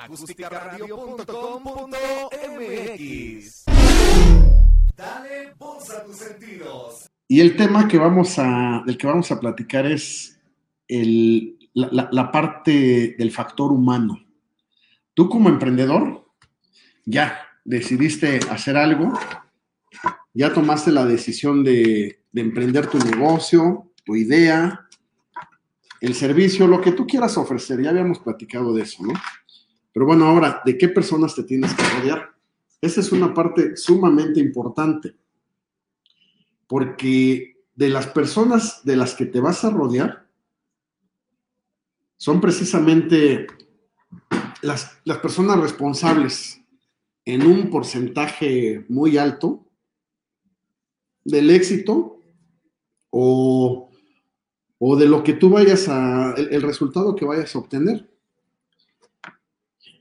acústicaradio.com.mx. Dale voz a tus sentidos. Y el tema que vamos a, del que vamos a platicar es el, la, la, la parte del factor humano. Tú como emprendedor, ya decidiste hacer algo, ya tomaste la decisión de, de emprender tu negocio, tu idea, el servicio, lo que tú quieras ofrecer. Ya habíamos platicado de eso, ¿no? Pero bueno, ahora, ¿de qué personas te tienes que rodear? Esa es una parte sumamente importante, porque de las personas de las que te vas a rodear son precisamente las, las personas responsables en un porcentaje muy alto del éxito o, o, de lo que tú vayas a, el, el, resultado que vayas a obtener.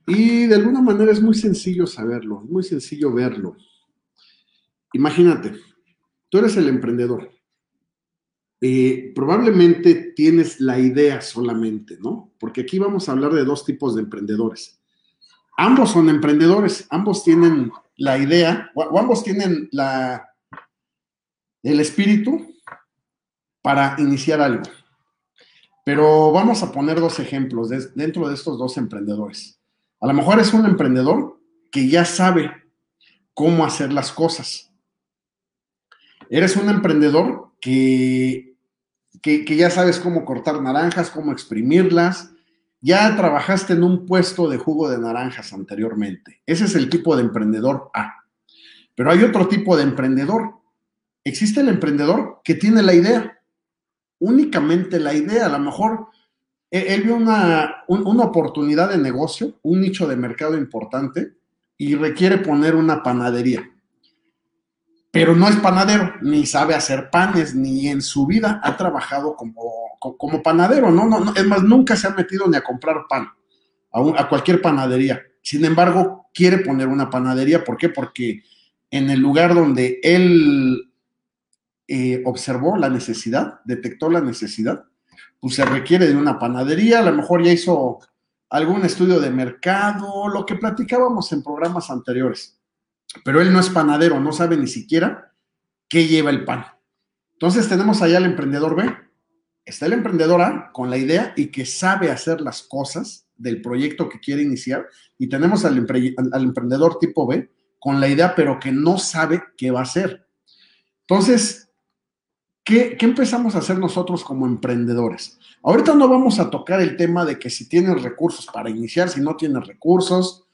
Y de alguna manera es muy sencillo saberlo, muy sencillo verlo. Imagínate, tú eres el emprendedor. Eh, probablemente tienes la idea solamente, ¿no? Porque aquí vamos a hablar de dos tipos de emprendedores. Ambos son emprendedores, ambos tienen la idea, o, ambos tienen la, el espíritu para iniciar algo. Pero vamos a poner dos ejemplos de, dentro de estos dos emprendedores. A lo mejor es un emprendedor que ya sabe cómo hacer las cosas. Eres un emprendedor que, que, que, ya sabes cómo cortar naranjas, cómo exprimirlas. Ya trabajaste en un puesto de jugo de naranjas anteriormente. Ese es el tipo de emprendedor A. Pero hay otro tipo de emprendedor. Existe el emprendedor que tiene la idea, únicamente la idea. A lo mejor él vio una, un, una oportunidad de negocio, un nicho de mercado importante y requiere poner una panadería. Pero no es panadero, ni sabe hacer panes, ni en su vida ha trabajado como, como panadero, ¿no? No, es más, nunca se ha metido ni a comprar pan a cualquier panadería. Sin embargo, quiere poner una panadería. ¿Por qué? Porque en el lugar donde él eh, observó la necesidad, detectó la necesidad, pues se requiere de una panadería, a lo mejor ya hizo algún estudio de mercado, lo que platicábamos en programas anteriores. Pero él no es panadero, no sabe ni siquiera qué lleva el pan. Entonces tenemos allá al emprendedor B. Está el emprendedor A con la idea y que sabe hacer las cosas del proyecto que quiere iniciar. Y tenemos al, al emprendedor tipo B con la idea, pero que no sabe qué va a hacer. Entonces, ¿Qué, ¿qué, empezamos a hacer nosotros como emprendedores? Ahorita no vamos a tocar el tema de que si tienes recursos para iniciar, si no tienes recursos,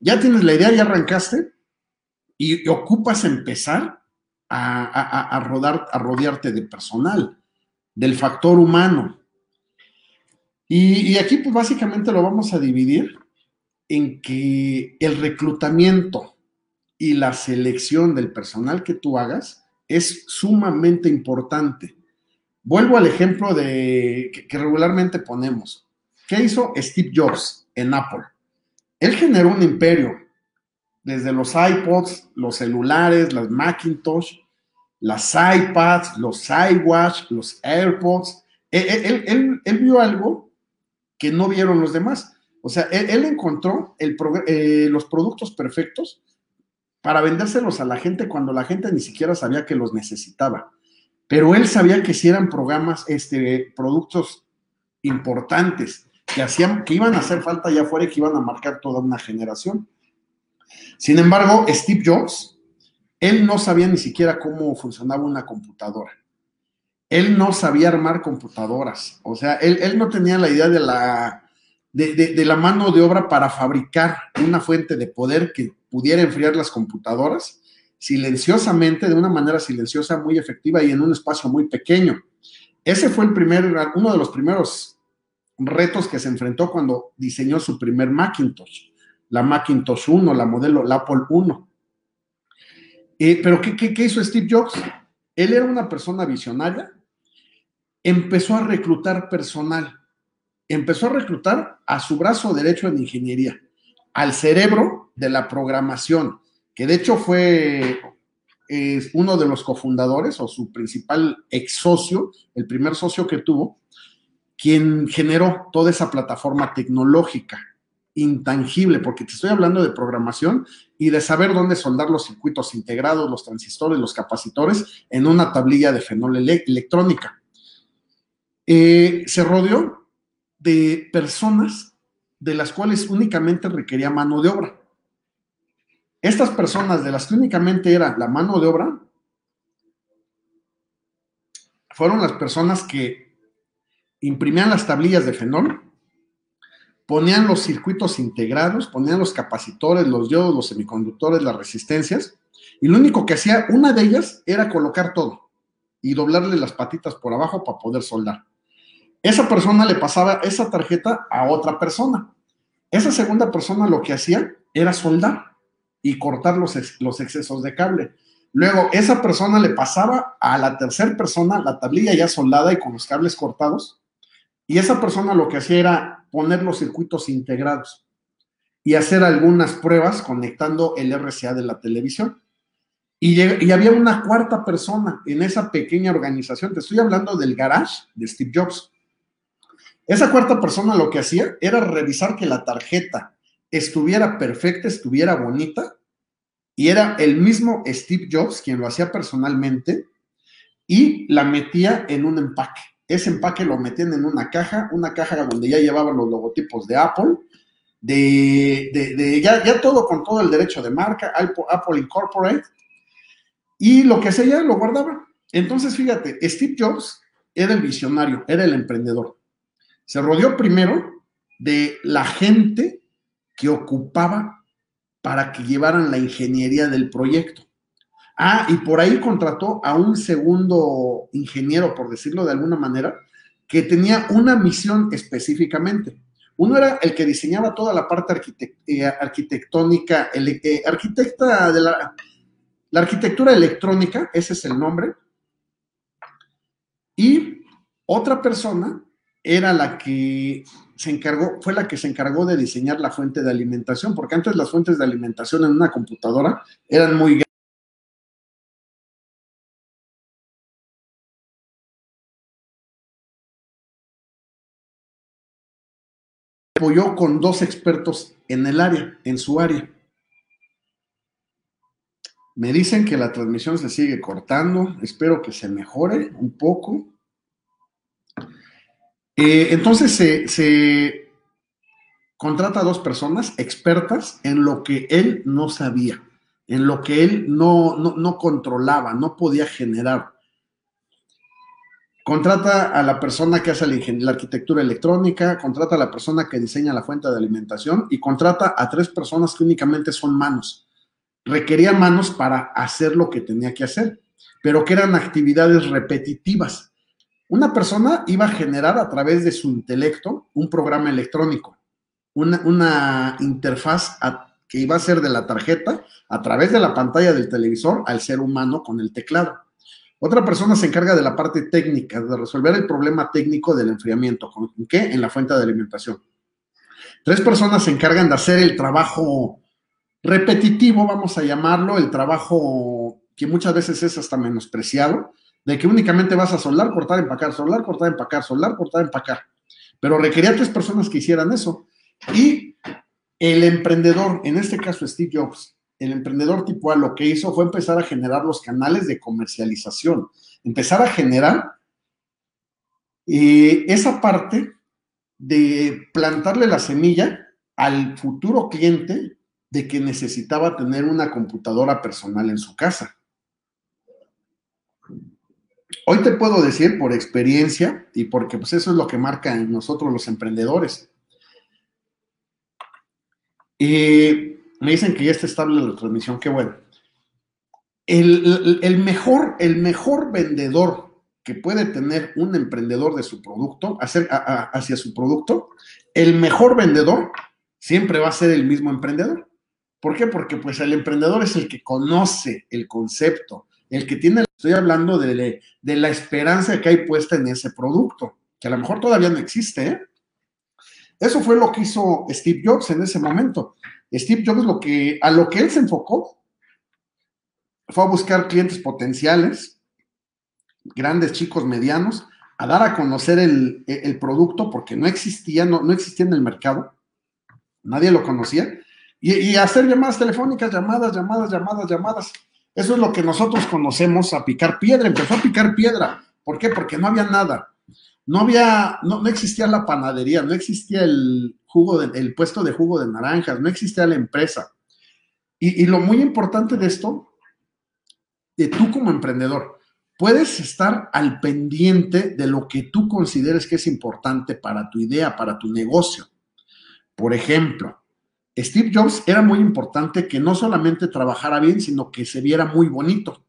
ya tienes la idea, ya arrancaste y, ocupas empezar a, a, a, rodar, a rodearte de personal, del factor humano. Y, y aquí pues básicamente lo vamos a dividir en que el reclutamiento y la selección del personal que tú hagas es sumamente importante. Vuelvo al ejemplo de que, regularmente ponemos. ¿Qué hizo Steve Jobs en Apple? Él generó un imperio, desde los iPods, los celulares, las Macintosh, las iPads, los iWatch, los AirPods. Él, él, él, él, vio algo que no vieron los demás. O sea, él, encontró el, eh, los productos perfectos para vendérselos a la gente cuando la gente ni siquiera sabía que los necesitaba. Pero él sabía que si eran programas, este, productos importantes, que, hacían, que iban a hacer falta allá afuera y que iban a marcar toda una generación. Sin embargo, Steve Jobs, él no sabía ni siquiera cómo funcionaba una computadora. Él no sabía armar computadoras. O sea, él, él no tenía la idea de la, de, de, la mano de obra para fabricar una fuente de poder que pudiera enfriar las computadoras silenciosamente, de una manera silenciosa, muy efectiva y en un espacio muy pequeño. Ese fue el primer, uno de los primeros retos que se enfrentó cuando diseñó su primer Macintosh, la Macintosh 1, la modelo, Apple 1. Eh, pero ¿qué, ¿qué, qué hizo Steve Jobs? Él era una persona visionaria, empezó a reclutar personal, empezó a reclutar a su brazo derecho en ingeniería, al cerebro de la programación, que de hecho fue eh, uno de los cofundadores o su principal ex socio, el primer socio que tuvo, quien generó toda esa plataforma tecnológica. intangible, porque te estoy hablando de programación y de saber dónde soldar los circuitos integrados, los transistores, los capacitores en una tablilla de fenol electrónica. Eh, se rodeó de personas de las cuales únicamente requería mano de obra. Estas personas de las que únicamente era la mano de obra fueron las personas que imprimían las tablillas de fenol, ponían los circuitos integrados, ponían los capacitores, los diodos, los semiconductores, las resistencias, y lo único que hacía una de ellas era colocar todo y doblarle las patitas por abajo para poder soldar. Esa persona le pasaba esa tarjeta a otra persona. Esa segunda persona lo que hacía era soldar y cortar los, los excesos de cable. Luego, esa persona le pasaba a la tercera persona la tablilla ya soldada y con los cables cortados. Y esa persona lo que hacía era poner los circuitos integrados y hacer algunas pruebas conectando el RCA de la televisión. Y, y, había una cuarta persona en esa pequeña organización. Te estoy hablando del garage de Steve Jobs. Esa cuarta persona lo que hacía era revisar que la tarjeta estuviera perfecta, estuviera bonita, y era el mismo Steve Jobs quien lo hacía personalmente y la metía en un empaque. Ese empaque lo metían en una caja, una caja donde ya llevaban los logotipos de Apple, de, ya, ya, todo con todo el derecho de marca, Apple, Incorporate, y lo que hacía lo guardaba. Entonces, fíjate, Steve Jobs era el visionario, era el emprendedor. Se rodeó primero de la gente que ocupaba para que llevaran la ingeniería del proyecto. Ah, y por ahí contrató a un segundo ingeniero, por decirlo de alguna manera, que tenía una misión específicamente. Uno era el que diseñaba toda la parte eh, arquitectónica, eh, arquitecta de la, la arquitectura electrónica, ese es el nombre. Y otra persona era la que se encargó, fue la que se encargó de diseñar la fuente de alimentación, porque antes las fuentes de alimentación en una computadora eran muy grandes. apoyó con dos expertos en el área, en su área. Me dicen que la transmisión se sigue cortando, espero que se mejore un poco. Eh, entonces se, contrata a dos personas expertas en lo que él no sabía, en lo que él no, no, controlaba, no podía generar. Contrata a la persona que hace la, la, arquitectura electrónica, contrata a la persona que diseña la fuente de alimentación y contrata a tres personas que únicamente son manos. Requería manos para hacer lo que tenía que hacer, pero que eran actividades repetitivas. Una persona iba a generar a través de su intelecto un programa electrónico, una, interfaz que iba a ser de la tarjeta a través de la pantalla del televisor al ser humano con el teclado. Otra persona se encarga de la parte técnica, de resolver el problema técnico del enfriamiento. ¿En qué? En la fuente de alimentación. Tres personas se encargan de hacer el trabajo repetitivo, vamos a llamarlo, el trabajo que muchas veces es hasta menospreciado, de que únicamente vas a soldar, cortar, empacar, soldar, cortar, empacar, soldar, cortar, empacar. Pero requería tres personas que hicieran eso. Y el emprendedor, en este caso Steve Jobs, el emprendedor tipo A lo que hizo fue empezar a generar los canales de comercialización, empezar a generar eh, esa parte de plantarle la semilla al futuro cliente de que necesitaba tener una computadora personal en su casa. Hoy te puedo decir por experiencia y porque pues eso es lo que marca en nosotros los emprendedores. Y me dicen que ya está estable la transmisión, qué bueno. El, mejor, el mejor vendedor que puede tener un emprendedor de su producto, hacia, hacia su producto, el mejor vendedor siempre va a ser el mismo emprendedor. ¿Por qué? Porque pues el emprendedor es el que conoce el concepto, el que tiene, estoy hablando de, la esperanza que hay puesta en ese producto, que a lo mejor todavía no existe. ¿eh? Eso fue lo que hizo Steve Jobs en ese momento. Steve Jobs lo que, a lo que él se enfocó fue a buscar clientes potenciales, grandes, chicos, medianos, a dar a conocer el, producto porque no existía, no, no existía en el mercado. nadie lo conocía, y, hacer llamadas telefónicas, llamadas, llamadas, llamadas, llamadas. Eso es lo que nosotros conocemos a picar piedra. Empezó a picar piedra. ¿Por qué? Porque no había nada. No había, no, existía la panadería, no existía el jugo, de, el puesto de jugo de naranjas, no existía la empresa. Y, y lo muy importante de esto, de tú como emprendedor, puedes estar al pendiente de lo que tú consideres que es importante para tu idea, para tu negocio. Por ejemplo, Steve Jobs era muy importante que no solamente trabajara bien, sino que se viera muy bonito.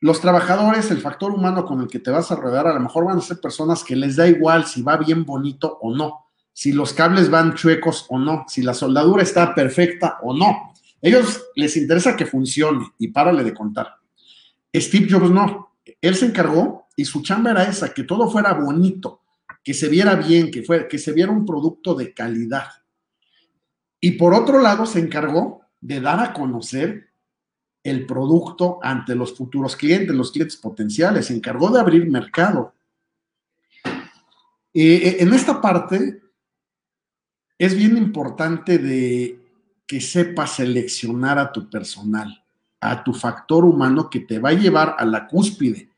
Los trabajadores, el factor humano con el que te vas a rodear, a lo mejor van a ser personas que les da igual si va bien bonito o no, si los cables van chuecos o no, si la soldadura está perfecta o no. Ellos les interesa que funcione y párale de contar. Steve Jobs no. Él se encargó y su chamba era esa, que todo fuera bonito, que se viera bien, que, fuera, que se viera un producto de calidad. Y por otro lado, se encargó de dar a conocer el producto ante los futuros clientes, los clientes potenciales, se encargó de abrir mercado. Eh, en esta parte es bien importante de que sepas seleccionar a tu personal, a tu factor humano que te va a llevar a la cúspide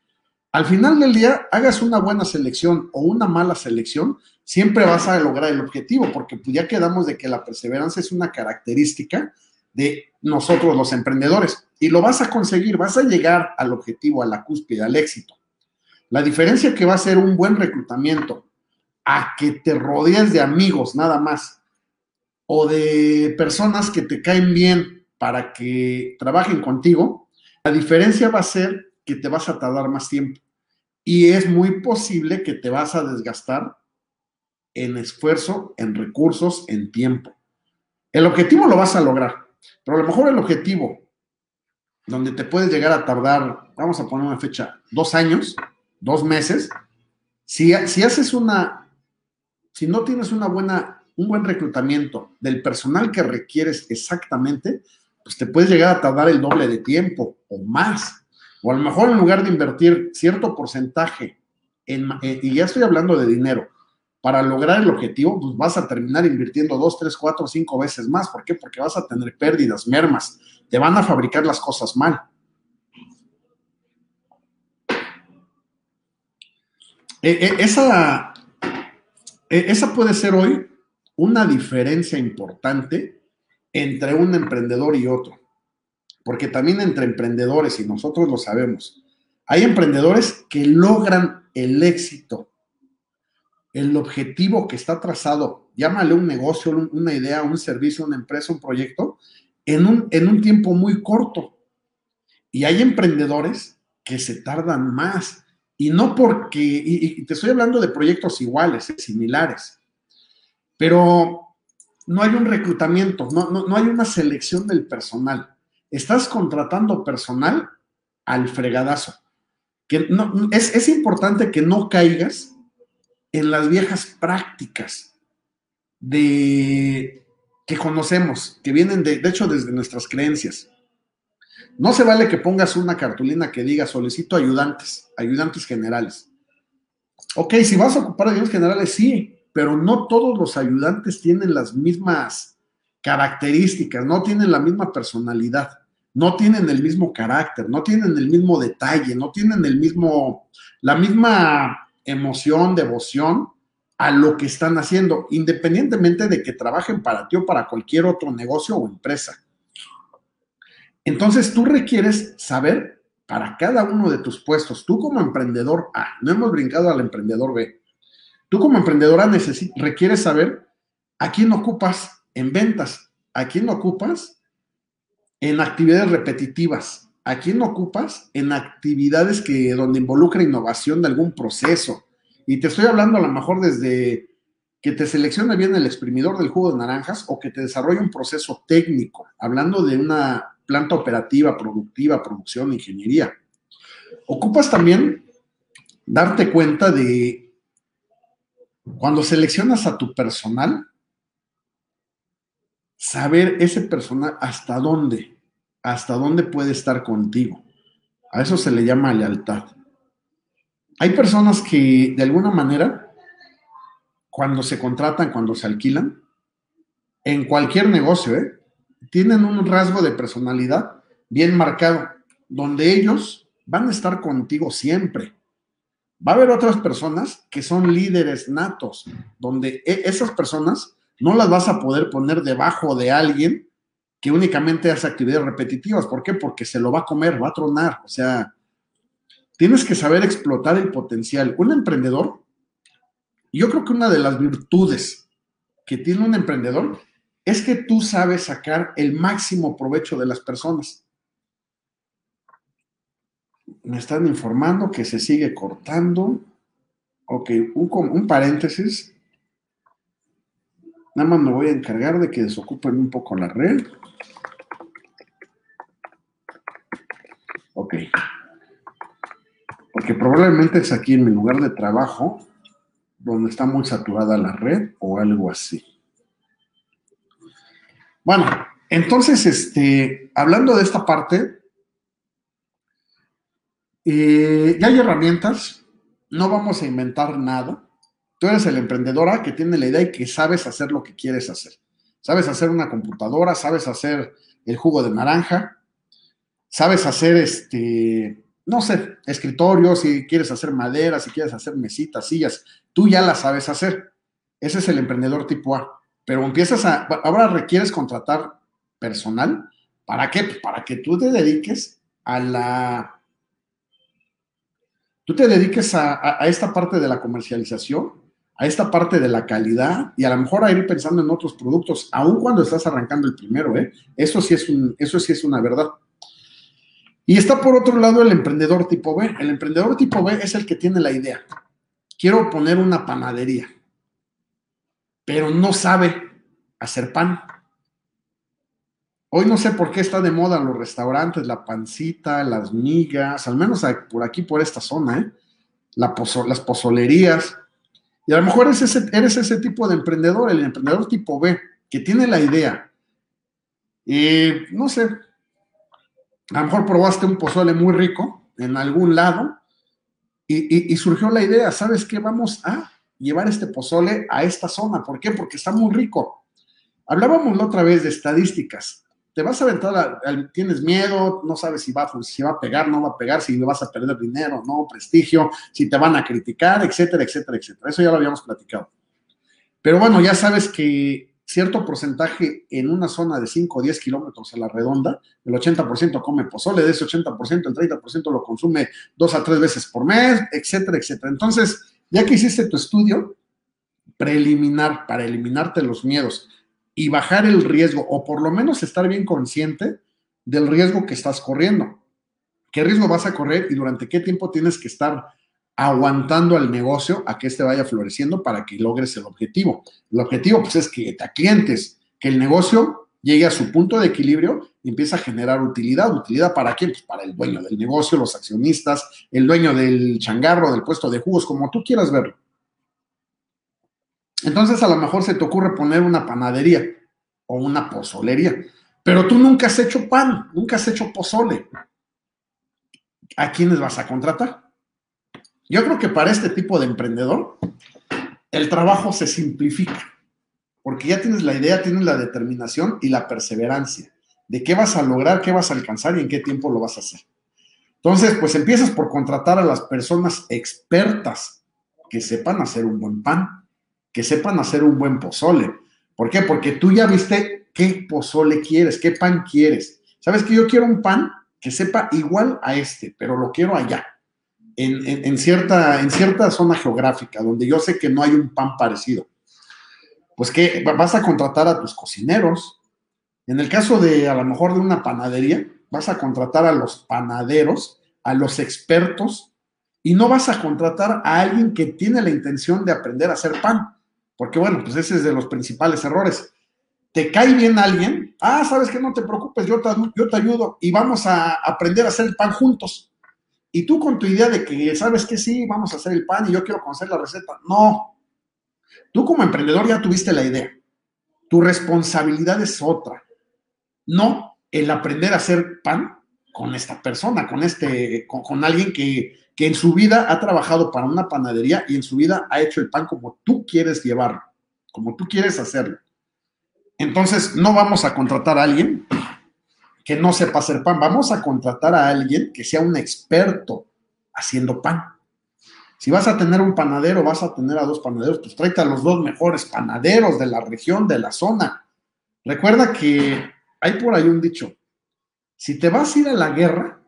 al final del día, hagas una buena selección o una mala selección, siempre vas a lograr el objetivo, porque pues ya quedamos de que la perseverancia es una característica de nosotros los emprendedores y lo vas a conseguir, vas a llegar al objetivo, a la cúspide, al éxito. La diferencia que va a ser un buen reclutamiento a que te rodees de amigos nada más o de personas que te caen bien para que trabajen contigo, la diferencia va a ser que te vas a tardar más tiempo y es muy posible que te vas a desgastar en esfuerzo, en recursos, en tiempo. El objetivo lo vas a lograr, pero a lo mejor el objetivo donde te puedes llegar a tardar, vamos a poner una fecha, dos años, dos meses, si, si haces una, si no tienes una buena, un buen reclutamiento del personal que requieres exactamente, pues te puedes llegar a tardar el doble de tiempo o más. O a lo mejor en lugar de invertir cierto porcentaje, en, eh, y ya estoy hablando de dinero, para lograr el objetivo, pues vas a terminar invirtiendo dos, tres, cuatro, cinco veces más. ¿Por qué? Porque vas a tener pérdidas, mermas. Te van a fabricar las cosas mal. E, e, esa, e, esa puede ser hoy una diferencia importante entre un emprendedor y otro porque también entre emprendedores, y nosotros lo sabemos, hay emprendedores que logran el éxito, el objetivo que está trazado, llámale un negocio, una idea, un servicio, una empresa, un proyecto, en un, en un tiempo muy corto. Y hay emprendedores que se tardan más. Y no porque, y, te estoy hablando de proyectos iguales, eh, similares, pero no hay un reclutamiento, no, no hay una selección del personal estás contratando personal al fregadazo. Es importante que no caigas en las viejas prácticas de que conocemos, que vienen de, de hecho desde nuestras creencias. No se vale que pongas una cartulina que diga solicito ayudantes, ayudantes generales. Ok, si vas a ocupar ayudantes generales, sí, pero no todos los ayudantes tienen las mismas características, no tienen la misma personalidad no tienen el mismo carácter, no tienen el mismo detalle, no tienen el mismo, la misma emoción, devoción a lo que están haciendo, independientemente de que trabajen para ti o para cualquier otro negocio o empresa. Entonces tú requieres saber para cada uno de tus puestos, tú como emprendedor A, no hemos brincado al emprendedor B, tú como emprendedora requieres saber a quién ocupas en ventas, a quién ocupas en actividades repetitivas. ¿A quién ocupas? En actividades que, donde involucra innovación de algún proceso. Y te estoy hablando a lo mejor desde que te seleccione bien el exprimidor del jugo de naranjas o que te desarrolle un proceso técnico, hablando de una planta operativa, productiva, producción, ingeniería. Ocupas también darte cuenta de cuando seleccionas a tu personal, saber ese personal hasta dónde, hasta dónde puede estar contigo. A eso se le llama lealtad. Hay personas que de alguna manera, cuando se contratan, cuando se alquilan, en cualquier negocio, ¿eh? tienen un rasgo de personalidad bien marcado, donde ellos van a estar contigo siempre. Va a haber otras personas que son líderes natos, donde e, esas personas no las vas a poder poner debajo de alguien que únicamente hace actividades repetitivas. ¿Por qué? Porque se lo va a comer, va a tronar. O sea, tienes que saber explotar el potencial. Un emprendedor, yo creo que una de las virtudes que tiene un emprendedor es que tú sabes sacar el máximo provecho de las personas. Me están informando que se sigue cortando. Ok, un, un paréntesis. Nada más me voy a encargar de que desocupen un poco la red. Ok. Porque probablemente es aquí en mi lugar de trabajo donde está muy saturada la red o algo así. Bueno, entonces, este, hablando de esta parte, eh, ya hay herramientas, no vamos a inventar nada. Tú eres el emprendedora que tiene la idea y que sabes hacer lo que quieres hacer. Sabes hacer una computadora, sabes hacer el jugo de naranja, sabes hacer este, no sé, escritorios, si quieres hacer madera, si quieres hacer mesitas, sillas, tú ya las sabes hacer. Ese es el emprendedor tipo A pero empiezas a, ahora requieres contratar personal. ¿Para qué? Pues para que tú te dediques a la, tú te dediques a, esta parte de la comercialización, a esta parte de la calidad y a lo mejor a ir pensando en otros productos, aun cuando estás arrancando el primero, ¿eh? Eso sí es, un, eso sí es una verdad. Y está por otro lado el emprendedor tipo B. El emprendedor tipo B es el que tiene la idea. Quiero poner una panadería pero no sabe hacer pan. Hoy no sé por qué está de moda los restaurantes, la pancita, las migas, al menos por aquí, por esta zona, ¿eh? las pozolerías. Y a lo mejor eres ese, eres ese tipo de emprendedor, el emprendedor tipo B, que tiene la idea. Y no sé, a lo mejor probaste un pozole muy rico en algún lado y surgió la idea, ¿sabes qué? Vamos a llevar este pozole a esta zona. ¿Por qué? Porque está muy rico. Hablábamos la otra vez de estadísticas. Te vas a aventar, tienes miedo, no sabes si va, a pegar, no va a pegar, si vas a perder dinero, no, prestigio, si te van a criticar, etcétera, etcétera, etcétera. Eso ya lo habíamos platicado. Pero bueno, ya sabes que cierto porcentaje en una zona de 5 o 10 kilómetros a la redonda, el 80% come pozole, de ese 80%, el 30% lo consume dos a tres veces por mes, etcétera, etcétera. Entonces, ya que hiciste tu estudio preliminar para eliminarte los miedos y bajar el riesgo, o por lo menos estar bien consciente del riesgo que estás corriendo. ¿Qué riesgo vas a correr y durante qué tiempo tienes que estar aguantando al negocio a que este vaya floreciendo para que logres el objetivo? El objetivo pues es que te clientes, que el negocio llegue a su punto de equilibrio y empiece a generar utilidad. ¿Utilidad para quién? Pues para el dueño del negocio, los accionistas, el dueño del changarro, del puesto de jugos, como tú quieras verlo. Entonces a lo mejor se te ocurre poner una panadería o una pozolería, pero tú nunca has hecho pan, nunca has hecho pozole. ¿A quiénes vas a contratar? Yo creo que para este tipo de emprendedor el trabajo se simplifica porque ya tienes la idea, tienes la determinación y la perseverancia de qué vas a lograr, qué vas a alcanzar y en qué tiempo lo vas a hacer. Entonces, pues empiezas por contratar a las personas expertas que sepan hacer un buen pan, que sepan hacer un buen pozole. ¿Por qué? Porque tú ya viste qué pozole quieres, qué pan quieres. ¿Sabes que yo quiero un pan que sepa igual a este, pero lo quiero allá, en, cierta, en cierta zona geográfica, donde yo sé que no hay un pan parecido? pues que vas a contratar a tus cocineros. En el caso de a lo mejor de una panadería, vas a contratar a los panaderos, a los expertos, y no vas a contratar a alguien que tiene la intención de aprender a hacer pan. Porque bueno, pues ese es de los principales errores. Te cae bien alguien, ah, sabes que no te preocupes, yo te, ayudo y vamos a aprender a hacer el pan juntos. Y tú con tu idea de que sabes que sí, vamos a hacer el pan y yo quiero conocer la receta. No, Tú como emprendedor ya tuviste la idea. Tu responsabilidad es otra. No el aprender a hacer pan con esta persona, con este, con, alguien que, que, en su vida ha trabajado para una panadería y en su vida ha hecho el pan como tú quieres llevarlo, como tú quieres hacerlo. Entonces, no vamos a contratar a alguien que no sepa hacer pan, vamos a contratar a alguien que sea un experto haciendo pan. Si vas a tener un panadero, vas a tener a dos panaderos, pues tráete a los dos mejores panaderos de la región, de la zona. Recuerda que hay por ahí un dicho, si te vas a ir a la guerra,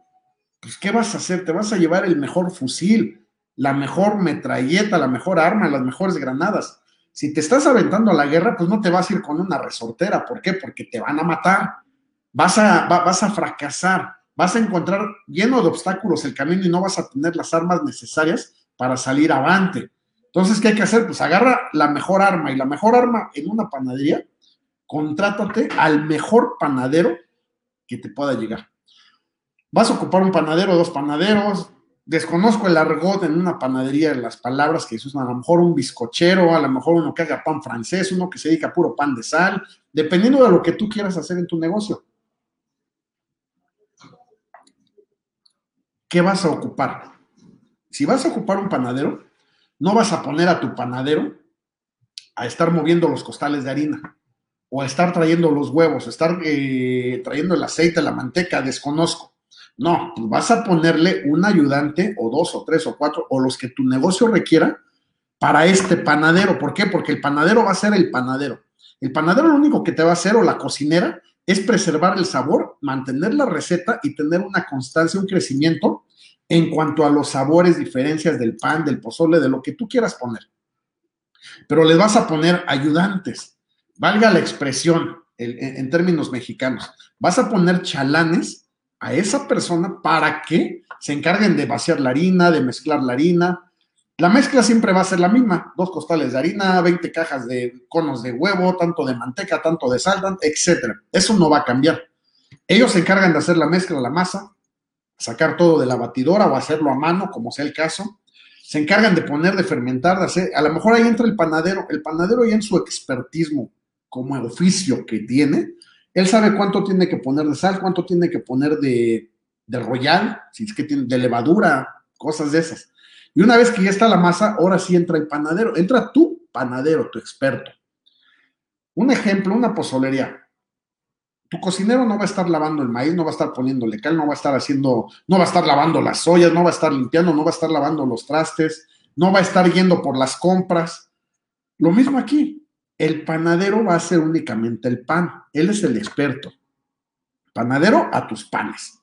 pues ¿qué vas a hacer? Te vas a llevar el mejor fusil, la mejor metralleta, la mejor arma, las mejores granadas. Si te estás aventando a la guerra, pues no te vas a ir con una resortera. ¿Por qué? Porque te van a matar. Vas a, vas a fracasar. Vas a encontrar lleno de obstáculos el camino y no vas a tener las armas necesarias para salir avante. Entonces, ¿qué hay que hacer? Pues agarra la mejor arma y la mejor arma en una panadería, contrátate al mejor panadero que te pueda llegar. Vas a ocupar un panadero, dos panaderos, desconozco el argot en una panadería, las palabras que se usan, a lo mejor un bizcochero, a lo mejor uno que haga pan francés, uno que se dedica a puro pan de sal, dependiendo de lo que tú quieras hacer en tu negocio. ¿Qué vas a ocupar? Si vas a ocupar un panadero, no vas a poner a tu panadero a estar moviendo los costales de harina o a estar trayendo los huevos, a estar eh, trayendo el aceite, la manteca, desconozco. No, pues vas a ponerle un ayudante o dos o tres o cuatro o los que tu negocio requiera para este panadero. ¿Por qué? Porque el panadero va a ser el panadero. El panadero lo único que te va a hacer o la cocinera es preservar el sabor, mantener la receta y tener una constancia, un crecimiento en cuanto a los sabores, diferencias del pan, del pozole, de lo que tú quieras poner. Pero le vas a poner ayudantes, valga la expresión en, términos mexicanos, vas a poner chalanes a esa persona para que se encarguen de vaciar la harina, de mezclar la harina. La mezcla siempre va a ser la misma, dos costales de harina, 20 cajas de conos de huevo, tanto de manteca, tanto de sal, etc. Eso no va a cambiar. Ellos se encargan de hacer la mezcla, la masa, sacar todo de la batidora o hacerlo a mano, como sea el caso. Se encargan de poner, de fermentar, de hacer, a lo mejor ahí entra el panadero. El panadero ya en su expertismo como oficio que tiene, él sabe cuánto tiene que poner de sal, cuánto tiene que poner de, de royal, si es que tiene de levadura, cosas de esas. Y una vez que ya está la masa, ahora sí entra el panadero, entra tu panadero, tu experto. Un ejemplo, una pozolería tu cocinero no va a estar lavando el maíz, no va a estar poniéndole cal, no va a estar haciendo, no va a estar lavando las ollas, no va a estar limpiando, no va a estar lavando los trastes, no va a estar yendo por las compras. Lo mismo aquí, el panadero va a hacer únicamente el pan, él es el experto. Panadero a tus panes.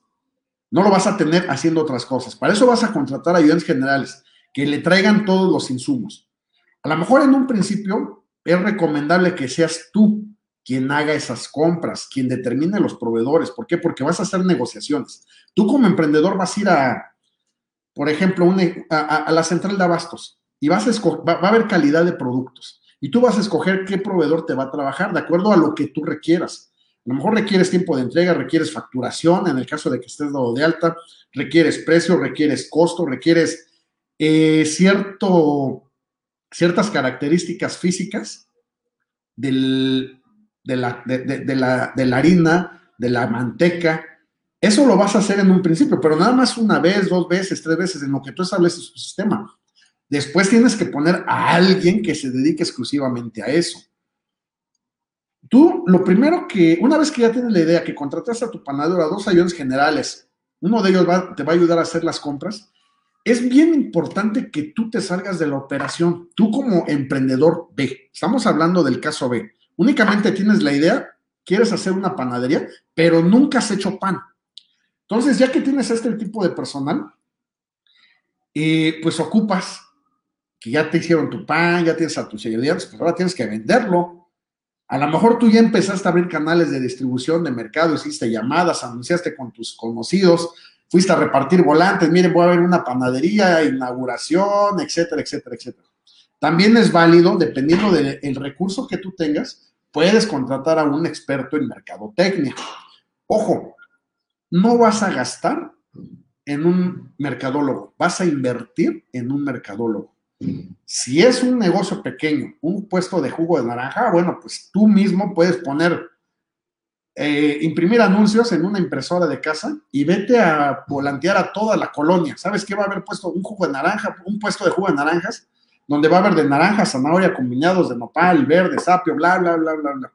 No lo vas a tener haciendo otras cosas. Para eso vas a contratar ayudantes generales que le traigan todos los insumos. A lo mejor en un principio es recomendable que seas tú quien haga esas compras, quien determine los proveedores. ¿Por qué? Porque vas a hacer negociaciones. Tú como emprendedor vas a ir a, por ejemplo, a, la central de abastos y vas a va, va a haber calidad de productos. Y tú vas a escoger qué proveedor te va a trabajar de acuerdo a lo que tú requieras. A lo mejor requieres tiempo de entrega, requieres facturación, en el caso de que estés dado de alta, requieres precio, requieres costo, requieres eh, cierto, ciertas características físicas del, de la, de, la, de la harina, de la manteca. Eso lo vas a hacer en un principio, pero nada más una vez, dos veces, tres veces en lo que tú estableces tu sistema. Después tienes que poner a alguien que se dedique exclusivamente a eso. Tú, lo primero que, una vez que ya tienes la idea que contrataste a tu panadero a dos ayudantes generales, uno de ellos te va a ayudar a hacer las compras, es bien importante que tú te salgas de la operación. Tú como emprendedor B, estamos hablando del caso B, Únicamente tienes la idea, quieres hacer una panadería, pero nunca has hecho pan. Entonces, ya que tienes este tipo de personal, eh, pues ocupas que ya te hicieron tu pan, ya tienes a tus ingredientes, pues ahora tienes que venderlo. A lo mejor tú ya empezaste a abrir canales de distribución de mercado, hiciste llamadas, anunciaste con tus conocidos, fuiste a repartir volantes, miren, voy a ver una panadería, inauguración, etcétera, etcétera, etcétera. También es válido, dependiendo del recurso que tú tengas, puedes contratar a un experto en mercadotecnia. Ojo, no vas a gastar en un mercadólogo, vas a invertir en un mercadólogo. Si es un negocio pequeño, un puesto de jugo de naranja, bueno, pues tú mismo puedes poner, eh, imprimir anuncios en una impresora de casa y vete a volantear a toda la colonia. ¿Sabes qué va a haber puesto? Un jugo de naranja, un puesto de jugo de naranjas donde va a haber de naranja, zanahoria, combinados de nopal, verde, sapio, bla, bla, bla, bla, bla.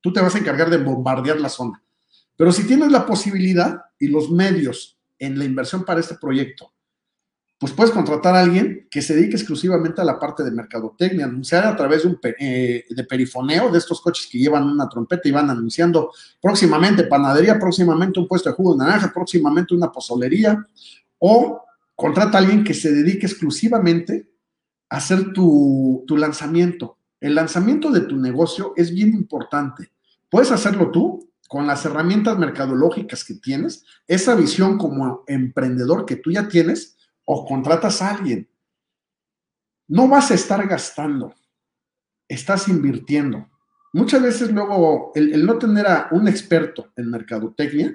tú te vas a encargar de bombardear la zona. Pero si tienes la posibilidad y los medios en la inversión para este proyecto, pues puedes contratar a alguien que se dedique exclusivamente a la parte de mercadotecnia, anunciar a través de un eh, de perifoneo de estos coches que llevan una trompeta y van anunciando próximamente panadería, próximamente un puesto de jugo de naranja, próximamente una pozolería, o contrata a alguien que se dedique exclusivamente a hacer tu, tu lanzamiento. El lanzamiento de tu negocio es bien importante. Puedes hacerlo tú con las herramientas mercadológicas que tienes, esa visión como emprendedor que tú ya tienes, o contratas a alguien. No vas a estar gastando, estás invirtiendo. Muchas veces luego el, no tener a un experto en mercadotecnia,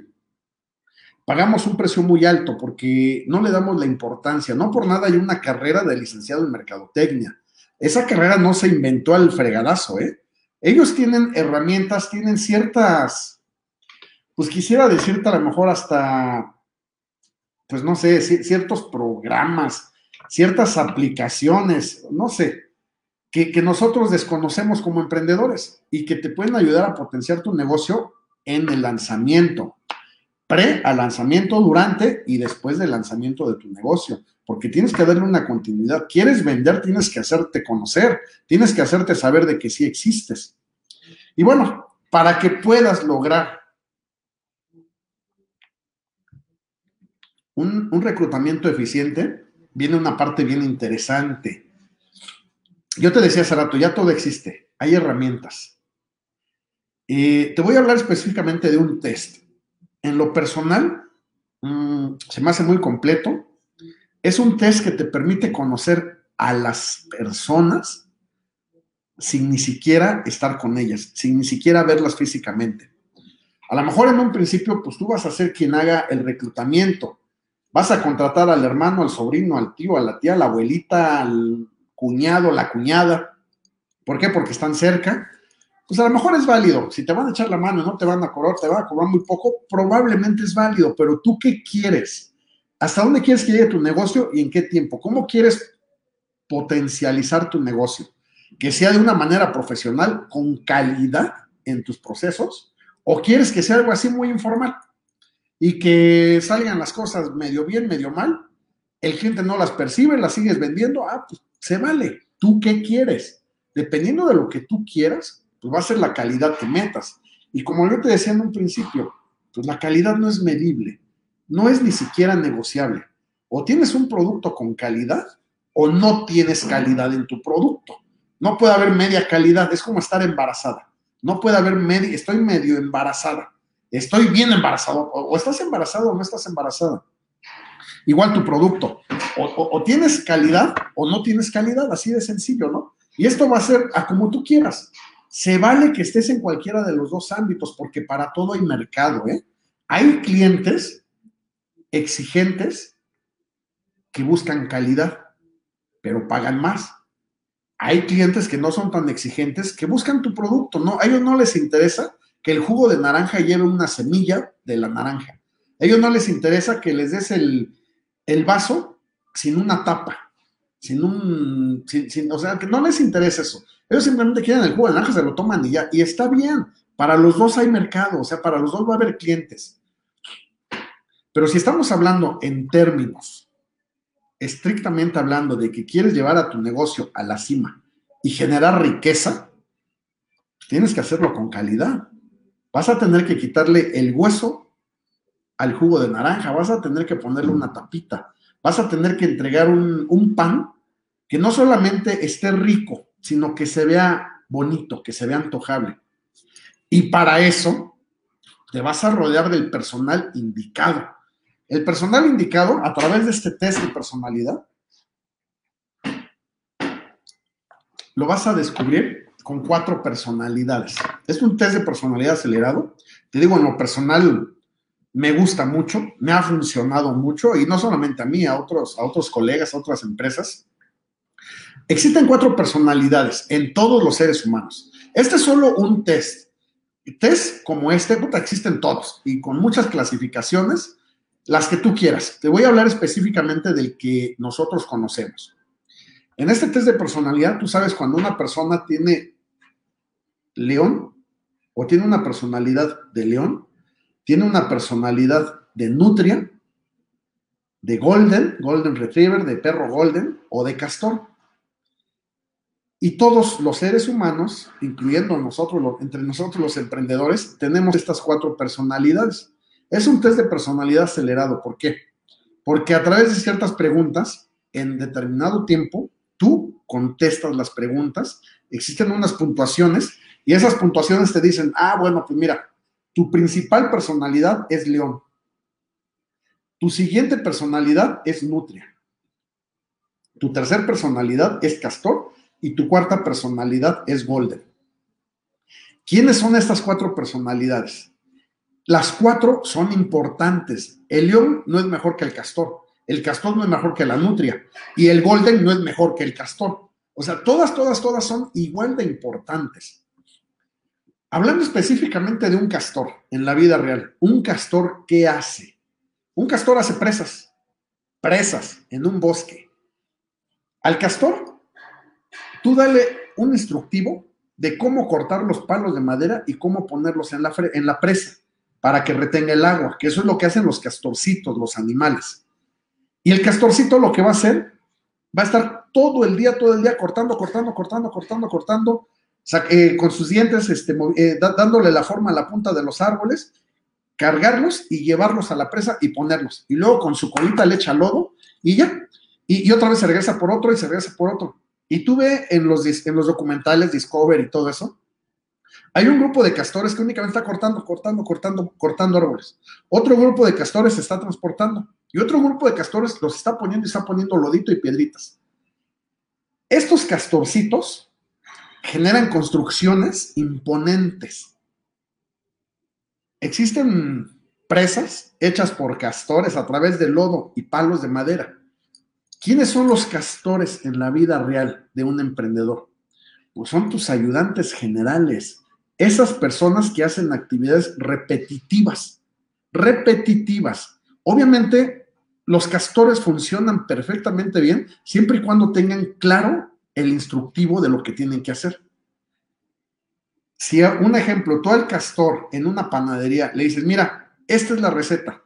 pagamos un precio muy alto porque no le damos la importancia. No por nada hay una carrera de licenciado en mercadotecnia. Esa carrera no se inventó al fregadazo, ¿eh? Ellos tienen herramientas, tienen ciertas, pues quisiera decirte a lo mejor hasta pues no sé, ciertos programas, ciertas aplicaciones, no sé, que, nosotros desconocemos como emprendedores y que te pueden ayudar a potenciar tu negocio en el lanzamiento, pre al lanzamiento, durante y después del lanzamiento de tu negocio, porque tienes que darle una continuidad. Quieres vender, tienes que hacerte conocer, tienes que hacerte saber de que sí existes. Y bueno, para que puedas lograr un, reclutamiento eficiente, viene una parte bien interesante. Yo te decía hace rato, ya todo existe, hay herramientas. te voy a hablar específicamente de un test. En lo personal, mm, se me hace muy completo. Es un test que te permite conocer a las personas sin ni siquiera estar con ellas, sin ni siquiera verlas físicamente. A lo mejor en un principio, pues tú vas a ser quien haga el reclutamiento, Vas a contratar al hermano, al sobrino, al tío, a la tía, a la abuelita, al cuñado, la cuñada. ¿Por qué? Porque están cerca. Pues a lo mejor es válido. Si te van a echar la mano no te van a cobrar, te van a cobrar muy poco, probablemente es válido. Pero tú, ¿qué quieres? ¿Hasta dónde quieres que llegue tu negocio y en qué tiempo? ¿Cómo quieres potencializar tu negocio? Que sea de una manera profesional, con calidad en tus procesos, o quieres que sea algo así muy informal y que salgan las cosas medio bien, medio mal, el cliente no las percibe, las sigues vendiendo, ah, pues se vale. ¿Tú qué quieres? Dependiendo de lo que tú quieras, pues va a ser la calidad que metas. Y como yo te decía en un principio, pues la calidad no es medible, no es ni siquiera negociable. O tienes un producto con calidad o no tienes calidad en tu producto. No puede haber media calidad, es como estar embarazada. No puede haber media, estoy medio embarazada estoy bien embarazado, o, estás embarazado o no estás embarazada. Igual tu producto, o, tienes calidad o no tienes calidad, así de sencillo, ¿no? Y esto va a ser a como tú quieras. Se vale que estés en cualquiera de los dos ámbitos, porque para todo hay mercado, ¿eh? Hay clientes exigentes que buscan calidad, pero pagan más. Hay clientes que no son tan exigentes que buscan tu producto, ¿no? A ellos no les interesa que el jugo de naranja lleve una semilla de la naranja. A ellos no les interesa que les des el, vaso sin una tapa, sin un, sin, o sea, que no les interesa eso. Ellos simplemente quieren el jugo de naranja, se lo toman y ya, y está bien. Para los dos hay mercado, o sea, para los dos va a haber clientes. Pero si estamos hablando en términos, estrictamente hablando de que quieres llevar a tu negocio a la cima y generar riqueza, tienes que hacerlo con calidad. Vas a tener que quitarle el hueso al jugo de naranja, vas a tener que ponerle una tapita, vas a tener que entregar un, pan que no solamente esté rico, sino que se vea bonito, que se vea antojable. Y para eso te vas a rodear del personal indicado. El personal indicado, a través de este test de personalidad, lo vas a descubrir con cuatro personalidades. Es un test de personalidad acelerado. Te digo, en lo personal me gusta mucho, me ha funcionado mucho y no solamente a mí, a otros, a otros colegas, a otras empresas. Existen cuatro personalidades en todos los seres humanos. Este es solo un test. Test como este, puta, existen todos y con muchas clasificaciones, las que tú quieras. Te voy a hablar específicamente del que nosotros conocemos. En este test de personalidad, tú sabes cuando una persona tiene león o tiene una personalidad de león, tiene una personalidad de nutria, de golden, golden retriever, de perro golden o de castor. Y todos los seres humanos, incluyendo nosotros, entre nosotros los emprendedores, tenemos estas cuatro personalidades. Es un test de personalidad acelerado. ¿Por qué? Porque a través de ciertas preguntas, en determinado tiempo, tú contestas las preguntas, existen unas puntuaciones y esas puntuaciones te dicen, ah, bueno, pues mira, tu principal personalidad es león. Tu siguiente personalidad es nutria. Tu tercer personalidad es castor y tu cuarta personalidad es golden. ¿Quiénes son estas cuatro personalidades? Las cuatro son importantes. El león no es mejor que el castor, el castor no es mejor que la nutria y el golden no es mejor que el castor. O sea, todas, todas, todas son igual de importantes. Hablando específicamente de un castor en la vida real, un castor, ¿qué hace? Un castor hace presas, presas en un bosque. Al castor, tú dale un instructivo de cómo cortar los palos de madera y cómo ponerlos en la, en la presa para que retenga el agua, que eso es lo que hacen los castorcitos, los animales. Y el castorcito lo que va a hacer, va a estar todo el día, todo el día cortando, cortando, cortando, cortando, cortando, eh, con sus dientes, este, eh, dándole la forma a la punta de los árboles cargarlos y llevarlos a la presa y ponerlos. Y luego con su colita le echa lodo y ya. Y, otra vez se regresa por otro y se regresa por otro. Y tú ve en los, en los documentales Discovery y todo eso, hay un grupo de castores que únicamente está cortando, cortando, cortando, cortando árboles. Otro grupo de castores se está transportando. Y otro grupo de castores los está poniendo y está poniendo lodito y piedritas. Estos castorcitos generan construcciones imponentes Existen presas hechas por castores a través de lodo y palos de madera. ¿Quiénes son los castores en la vida real de un emprendedor? Pues son tus ayudantes generales, esas personas que hacen actividades repetitivas, repetitivas. Obviamente, los castores funcionan perfectamente bien siempre y cuando tengan claro el instructivo de lo que tienen que hacer. Si un ejemplo, tú al castor en una panadería le dices, mira, esta es la receta,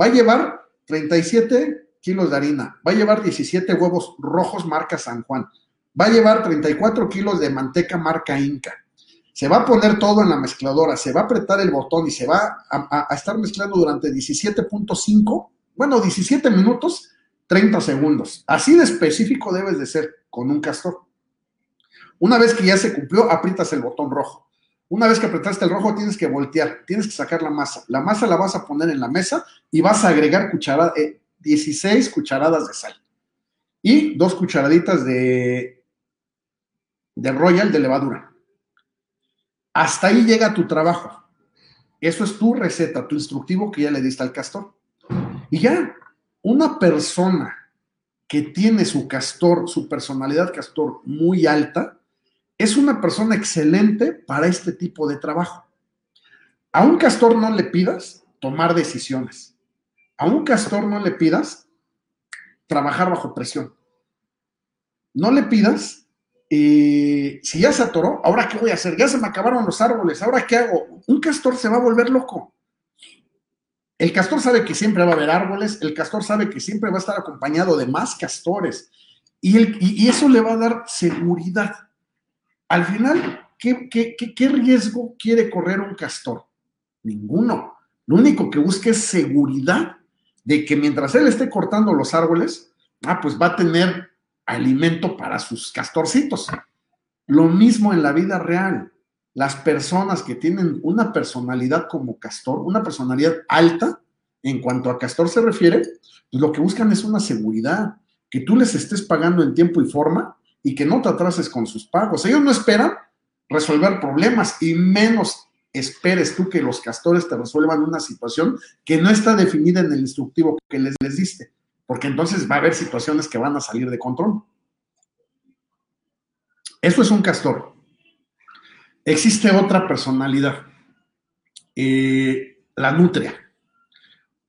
va a llevar 37 kilos de harina, va a llevar 17 huevos rojos marca San Juan, va a llevar 34 kilos de manteca marca Inca. Se va a poner todo en la mezcladora, se va a apretar el botón y se va a, a estar mezclando durante 17.5, bueno, 17 minutos, 30 segundos. Así de específico debes de ser con un castor. Una vez que ya se cumplió, aprietas el botón rojo. Una vez que apretaste el rojo, tienes que voltear, tienes que sacar la masa. La masa la vas a poner en la mesa y vas a agregar 16 eh, cucharadas de sal y dos cucharaditas de, de royal de levadura. Hasta ahí llega tu trabajo. Eso es tu receta, tu instructivo que ya le diste al castor. Y ya, una persona que tiene su castor, su personalidad castor muy alta, es una persona excelente para este tipo de trabajo. A un castor no le pidas tomar decisiones. A un castor no le pidas trabajar bajo presión. No le pidas, eh, si ya se atoró, ¿ahora qué voy a hacer? Ya se me acabaron los árboles, ¿ahora qué hago? Un castor se va a volver loco. El castor sabe que siempre va a haber árboles, el castor sabe que siempre va a estar acompañado de más castores y, eso le va a dar seguridad. Al final, ¿qué, riesgo quiere correr un castor? Ninguno. Lo único que busca es seguridad de que mientras él esté cortando los árboles, ah, pues va a tener alimento para sus castorcitos. Lo mismo en la vida real. Las personas que tienen una personalidad como castor, una personalidad alta, en cuanto a castor se refiere, pues lo que buscan es una seguridad, que tú les estés pagando en tiempo y forma y que no te atrases con sus pagos. Ellos no esperan resolver problemas y menos esperes tú que los castores te resuelvan una situación que no está definida en el instructivo que les, les diste, porque entonces va a haber situaciones que van a salir de control. Eso es un castor. Existe otra personalidad, eh, la nutria.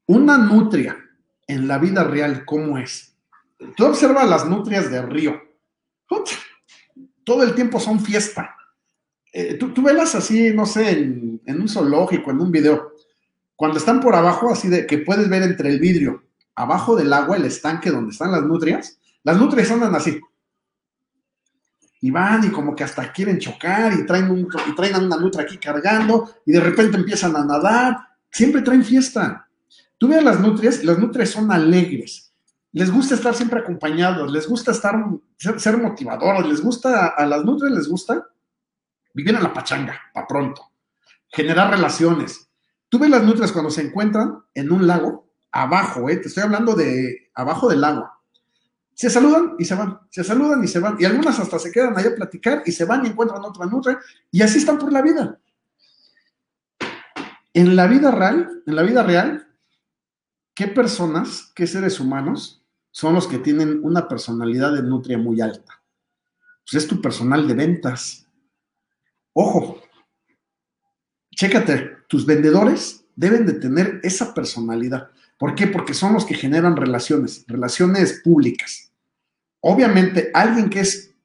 Una nutria en la vida real, ¿cómo es? Tú observas las nutrias de río todo el tiempo son fiesta. eh, tú, tú velas así, no sé, en, en un zoológico, en un video, cuando están por abajo, así de que puedes ver entre el vidrio, abajo del agua, el estanque donde están las nutrias, las nutrias andan así. Y van y como que hasta quieren chocar y traen, un, y traen a una nutria aquí cargando y de repente empiezan a nadar. Siempre traen fiesta. Tú ves las nutrias, las nutrias son alegres. Les gusta estar siempre acompañados, les gusta estar, ser, ser motivadores, les gusta, a las nutrias les gusta vivir en la pachanga, para pronto, generar relaciones. Tú ves las nutrias cuando se encuentran en un lago, abajo, ¿eh? te estoy hablando de abajo del agua. Se saludan y se van, se saludan y se van, y algunas hasta se quedan ahí a platicar y se van y encuentran otra nutria, y así están por la vida. En la vida real, en la vida real, ¿qué personas, qué seres humanos son los que tienen una personalidad de nutria muy alta? Pues es tu personal de ventas. Ojo, chécate, tus vendedores deben de tener esa personalidad. ¿Por qué? Porque son los que generan relaciones, relaciones públicas. Obviamente, alguien que es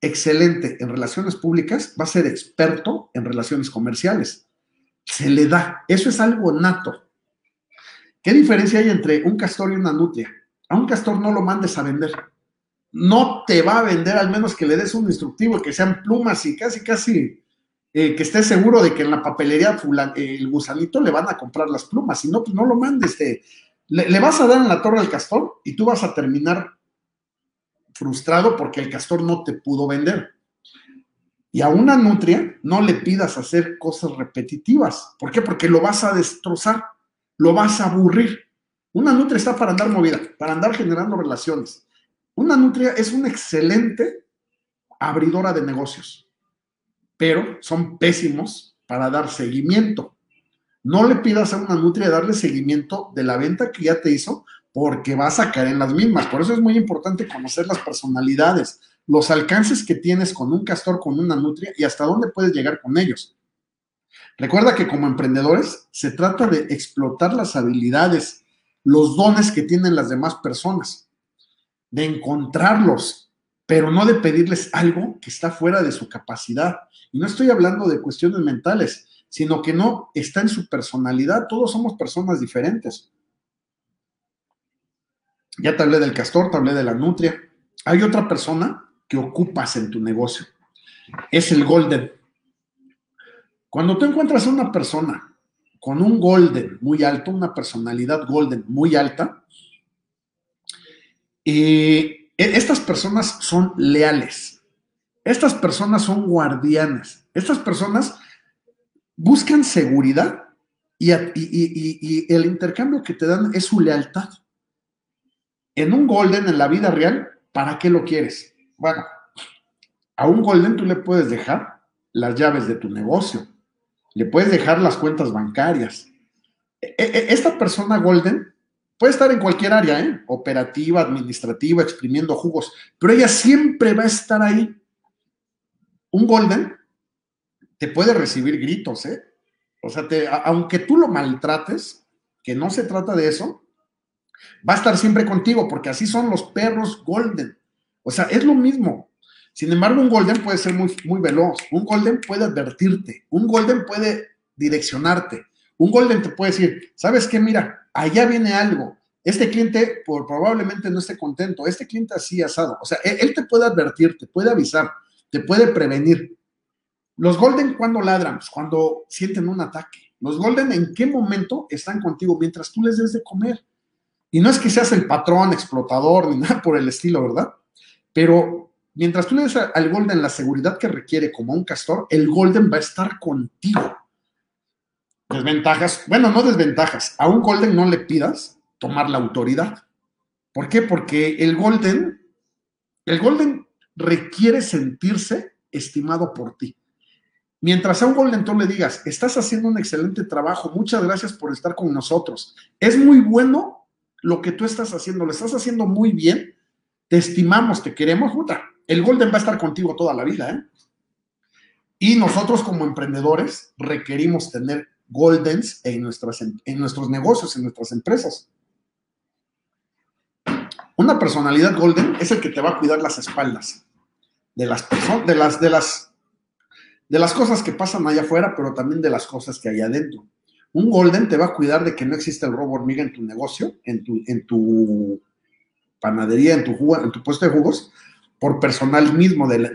excelente en relaciones públicas va a ser experto en relaciones comerciales. Se le da. Eso es algo nato. ¿Qué diferencia hay entre un castor y una nutria? A un castor no lo mandes a vender. No te va a vender al menos que le des un instructivo, que sean plumas y casi, casi eh, que estés seguro de que en la papelería fulan, eh, el gusanito le van a comprar las plumas. Si no, pues no lo mandes. Te, le, le, vas a dar en la torre al castor y tú vas a terminar frustrado porque el castor no te pudo vender. Y a una nutria no le pidas hacer cosas repetitivas. ¿Por qué? Porque lo vas a destrozar, lo vas a aburrir. Una nutria está para andar movida, para andar generando relaciones. Una nutria es una excelente abridora de negocios, pero son pésimos para dar seguimiento. No le pidas a una nutria darle seguimiento de la venta que ya te hizo porque vas a caer en las mismas. Por eso es muy importante conocer las personalidades, los alcances que tienes con un castor, con una nutria y hasta dónde puedes llegar con ellos. Recuerda que como emprendedores se trata de explotar las habilidades, los dones que tienen las demás personas, de encontrarlos, pero no de pedirles algo que está fuera de su capacidad. Y no estoy hablando de cuestiones mentales, sino que no está en su personalidad. Todos somos personas diferentes. Ya te hablé del castor, te hablé de la nutria. Hay otra persona que ocupas en tu negocio. Es el golden. Cuando tú encuentras a una persona con un golden muy alto, una personalidad golden muy alta, eh, estas personas son leales. Estas personas son guardianes. Estas personas buscan seguridad y el intercambio que te dan es su lealtad en un Golden, en la vida real, ¿para qué lo quieres? Bueno, a un Golden tú le puedes dejar las llaves de tu negocio, le puedes dejar las cuentas bancarias. E, e, esta persona Golden puede estar en cualquier área, ¿eh? operativa, administrativa, exprimiendo jugos, pero ella siempre va a estar ahí. Un Golden te puede recibir gritos, ¿eh? O sea, aunque tú lo maltrates, que no se trata de eso, Va a estar siempre contigo, porque así son los perros golden. O sea, es lo mismo. Sin embargo, un golden puede ser muy, muy veloz. Un golden puede advertirte. Un golden puede direccionarte. Un golden te puede decir, ¿sabes qué? Mira, allá viene algo. Este cliente por, probablemente no esté contento. Este cliente así asado. O sea, él, él te puede advertir, te puede avisar, te puede prevenir. Los golden, ¿cuándo ladran? Pues cuando sienten un ataque. Los golden, ¿en qué momento están contigo? Mientras tú les des de comer. Y no es que seas el patrón, explotador, ni nada por el estilo, ¿verdad? Pero mientras tú le des al Golden la seguridad que requiere como un castor, el Golden va a estar contigo. Desventajas, bueno, no desventajas. A un Golden no le pidas tomar la autoridad. ¿Por qué? Porque el Golden, el Golden requiere sentirse estimado por ti. Mientras a un Golden tú le digas, estás haciendo un excelente trabajo, muchas gracias por estar con nosotros. Es muy bueno lo que tú estás haciendo, lo estás haciendo muy bien, te estimamos, te queremos, puta. El Golden va a estar contigo toda la vida, ¿eh? Y nosotros como emprendedores requerimos tener Goldens en, en nuestros negocios, en nuestras empresas. Una personalidad Golden es el que te va a cuidar las espaldas de las personas, de las, de las, de las cosas que pasan allá afuera, pero también de las cosas que hay adentro. Un Golden te va a cuidar de que no exista el robo hormiga en tu negocio, en tu, panadería, en tu, puesto de jugos, por personal mismo del,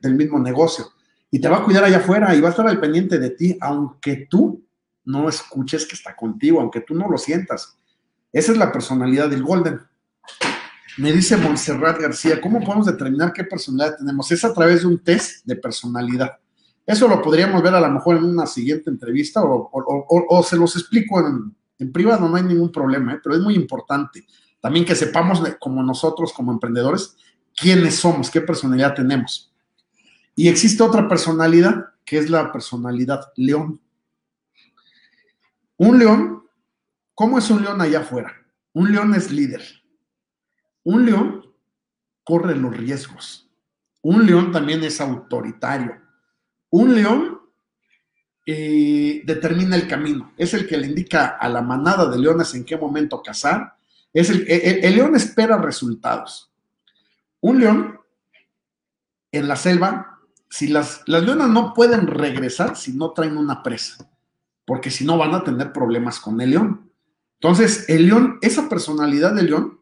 del, mismo negocio. Y te va a cuidar allá afuera y va a estar al pendiente de ti, aunque tú no escuches que está contigo, aunque tú no lo sientas. Esa es la personalidad del Golden. Me dice Montserrat García, ¿cómo podemos determinar qué personalidad tenemos? Es a través de un test de personalidad. Eso lo podríamos ver a lo mejor en una siguiente entrevista o, se los explico en, privado, no hay ningún problema, ¿eh? pero es muy importante también que sepamos como nosotros, como emprendedores, quiénes somos, qué personalidad tenemos. Y existe otra personalidad, que es la personalidad león. Un león, ¿cómo es un león allá afuera? Un león es líder. Un león corre los riesgos. Un león también es autoritario un león eh, determina el camino, es el que le indica a la manada de leones en qué momento cazar, es el, león espera resultados. Un león en la selva, si las leonas no pueden regresar si no traen una presa, porque si no van a tener problemas con el león. Entonces, el león, esa personalidad del león,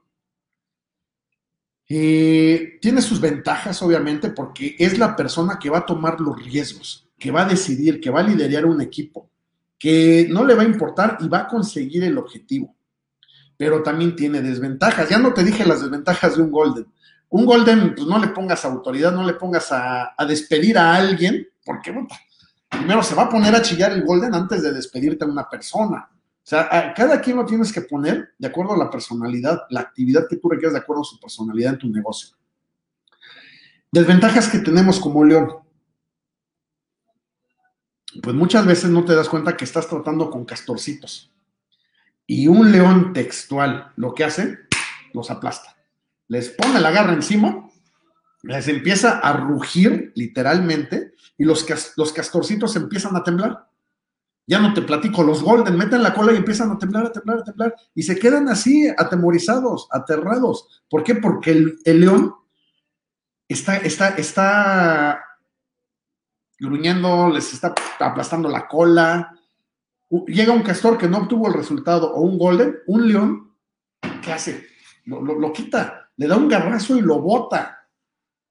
eh, tiene sus ventajas, obviamente, porque es la persona que va a tomar los riesgos, que va a decidir, que va a liderar un equipo, que no le va a importar y va a conseguir el objetivo. Pero también tiene desventajas. Ya no te dije las desventajas de un Golden. Un Golden, pues no le pongas autoridad, no le pongas a, despedir a alguien, porque primero se va a poner a chillar el Golden antes de despedirte a una persona. O sea, cada quien lo tienes que poner de acuerdo a la personalidad, la actividad que tú requieres de acuerdo a su personalidad en tu negocio. Desventajas que tenemos como león. Pues muchas veces no te das cuenta que estás tratando con castorcitos. Y un león textual lo que hace, los aplasta. Les pone la garra encima, les empieza a rugir literalmente y los, los castorcitos empiezan a temblar. Ya no te platico, los Golden meten la cola y empiezan a temblar, a temblar, a temblar, y se quedan así, atemorizados, aterrados. ¿Por qué? Porque el, león está, está, está gruñendo, les está aplastando la cola. Llega un castor que no obtuvo el resultado o un golden, un león, ¿qué hace? Lo, lo, quita, le da un garrazo y lo bota.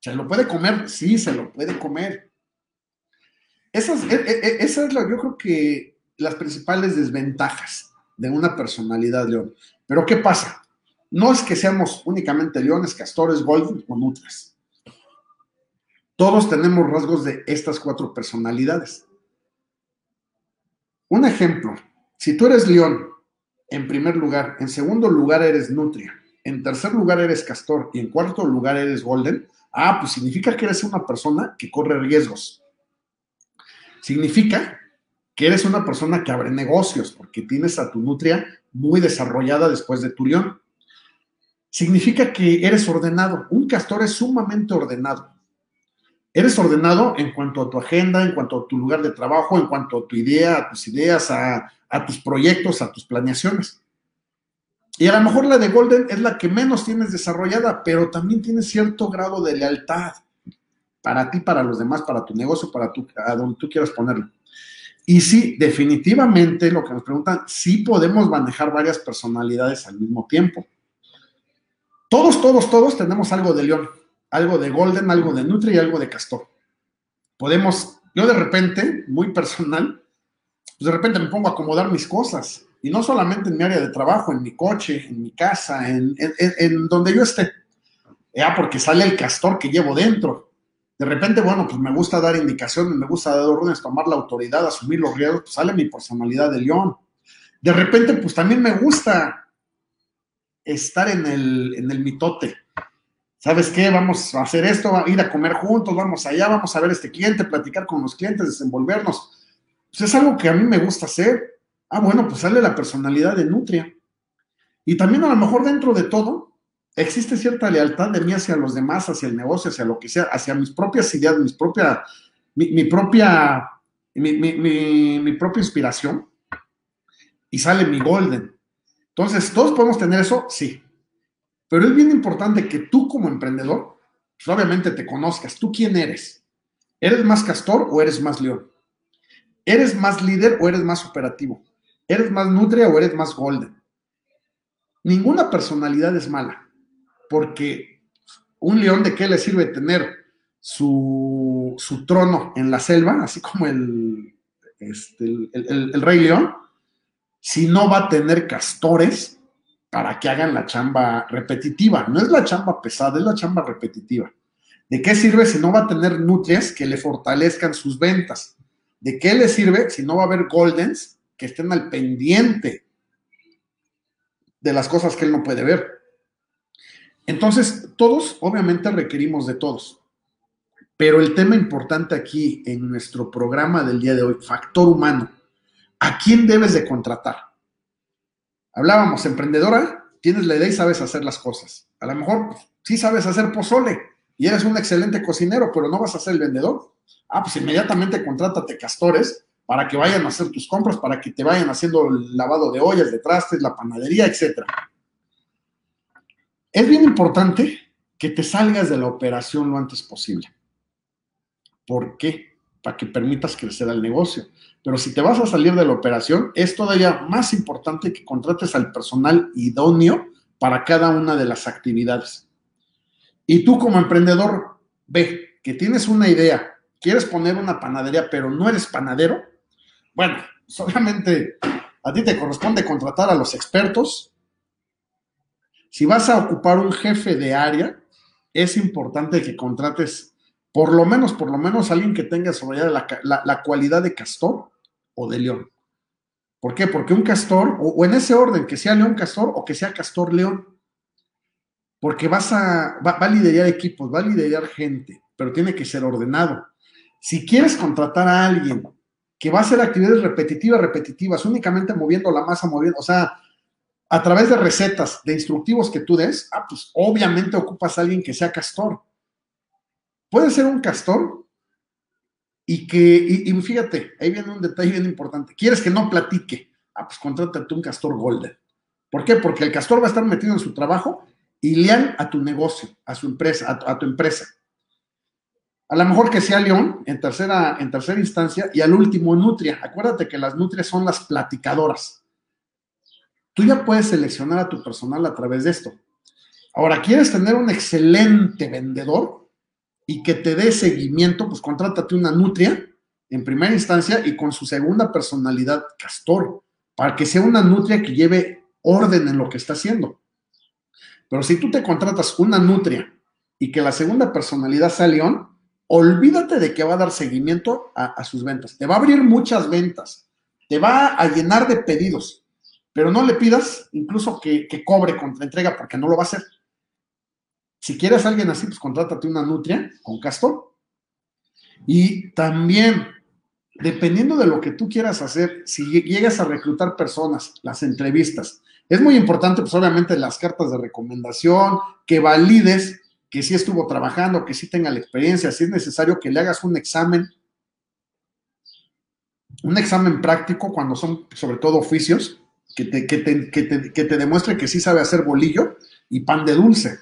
¿Se lo puede comer? Sí, se lo puede comer. Esa es, e, e, e, esa es la, yo creo que las principales desventajas de una personalidad león. Pero ¿qué pasa? No es que seamos únicamente leones, castores, golden o nutrias. Todos tenemos rasgos de estas cuatro personalidades. Un ejemplo, si tú eres león, en primer lugar, en segundo lugar eres nutria, en tercer lugar eres castor y en cuarto lugar eres golden, ah, pues significa que eres una persona que corre riesgos Significa que eres una persona que abre negocios porque tienes a tu nutria muy desarrollada después de tu león. Significa que eres ordenado. Un castor es sumamente ordenado. Eres ordenado en cuanto a tu agenda, en cuanto a tu lugar de trabajo, en cuanto a tu idea, a tus ideas, a, a tus proyectos, a tus planeaciones. Y a lo mejor la de Golden es la que menos tienes desarrollada, pero también tienes cierto grado de lealtad para ti, para los demás, para tu negocio, para tu, a donde tú quieras ponerlo. Y sí, definitivamente lo que nos preguntan, sí podemos manejar varias personalidades al mismo tiempo. Todos, todos, todos tenemos algo de león, algo de golden, algo de nutri y algo de castor. Podemos, yo de repente, muy personal, pues de repente me pongo a acomodar mis cosas. Y no solamente en mi área de trabajo, en mi coche, en mi casa, en, en donde yo esté. Ya, porque sale el castor que llevo dentro. De repente, bueno, pues me gusta dar indicaciones, me gusta dar órdenes, tomar la autoridad, asumir los riesgos, pues sale mi personalidad de león. De repente, pues también me gusta estar en el, en el mitote. ¿Sabes qué? Vamos a hacer esto, a ir a comer juntos, vamos allá, vamos a ver este cliente, platicar con los clientes, desenvolvernos. Pues es algo que a mí me gusta hacer. Ah, bueno, pues sale la personalidad de Nutria. Y también a lo mejor dentro de todo, existe cierta lealtad de mí hacia los demás, hacia el negocio, hacia lo que sea, hacia mis propias ideas, mis propia, mi, propia, mi, propia inspiración, y sale mi golden. Entonces, ¿todos podemos tener eso? Sí. Pero es bien importante que tú como emprendedor, pues, obviamente te conozcas, tú quién eres. ¿Eres más castor o eres más león? ¿Eres más líder o eres más operativo? ¿Eres más nutria o eres más golden? Ninguna personalidad es mala, porque un león de qué le sirve tener su, trono en la selva, así como el, este, el rey león, si no va a tener castores para que hagan la chamba repetitiva. No es la chamba pesada, es la chamba repetitiva. ¿De qué sirve si no va a tener nutrias que le fortalezcan sus ventas? ¿De qué le sirve si no va a haber goldens que estén al pendiente de las cosas que él no puede ver? Entonces, todos obviamente requerimos de todos. Pero el tema importante aquí en nuestro programa del día de hoy, factor humano, ¿a quién debes de contratar? Hablábamos, emprendedora, tienes la idea y sabes hacer las cosas. A lo mejor sí sabes hacer pozole, y eres un excelente cocinero, pero no vas a ser el vendedor, ah, pues inmediatamente contrátate castores para que vayan a hacer tus compras, para que te vayan haciendo el lavado de ollas, de trastes, la panadería, etc. Es bien importante que te salgas de la operación lo antes posible. ¿Por qué? Para que permitas crecer al negocio. Pero si te vas a salir de la operación, es todavía más importante que contrates al personal idóneo para cada una de las actividades. Y tú como emprendedor, ve que tienes una idea, quieres poner una panadería, pero no eres panadero, bueno, solamente a ti te corresponde contratar a los expertos. Si vas a ocupar un jefe de área, es importante que contrates por lo menos, por lo menos alguien que tenga desarrollada la, la, cualidad de castor o de león. ¿Por qué? Porque un castor, o, en ese orden, que sea león castor o que sea castor león porque vas a, va, a liderar equipos, va a liderar gente, pero tiene que ser ordenado. Si quieres contratar a alguien que va a hacer actividades repetitivas, repetitivas, únicamente moviendo la masa, moviendo, o sea, a través de recetas, de instructivos que tú des, ah, pues obviamente ocupas a alguien que sea castor. Puede ser un castor y que, y, fíjate, ahí viene un detalle bien importante. ¿Quieres que no platique? Ah, pues contrátate un castor golden. ¿Por qué? Porque el castor va a estar metido en su trabajo y lean a tu negocio, a su empresa, a tu, empresa. A lo mejor que sea León en tercera, en tercera instancia y al último Nutria. Acuérdate que las Nutrias son las platicadoras. Tú ya puedes seleccionar a tu personal a través de esto. Ahora, ¿quieres tener un excelente vendedor y que te dé seguimiento? Pues contrátate una Nutria en primera instancia y con su segunda personalidad, Castor, para que sea una Nutria que lleve orden en lo que está haciendo. Pero si tú te contratas una nutria y que la segunda personalidad sea León, olvídate de que va a dar seguimiento a, sus ventas. Te va a abrir muchas ventas, te va a llenar de pedidos, pero no le pidas incluso que, que cobre contra entrega porque no lo va a hacer. Si quieres alguien así, pues contrátate una nutria con castor. Y también, dependiendo de lo que tú quieras hacer, si llegas a reclutar personas, las entrevistas, es muy importante, pues obviamente, las cartas de recomendación, que valides que sí estuvo trabajando, que sí tenga la experiencia, si es necesario que le hagas un examen, un examen práctico cuando son sobre todo oficios, que te, que te, que te, que te demuestre que sí sabe hacer bolillo y pan de dulce.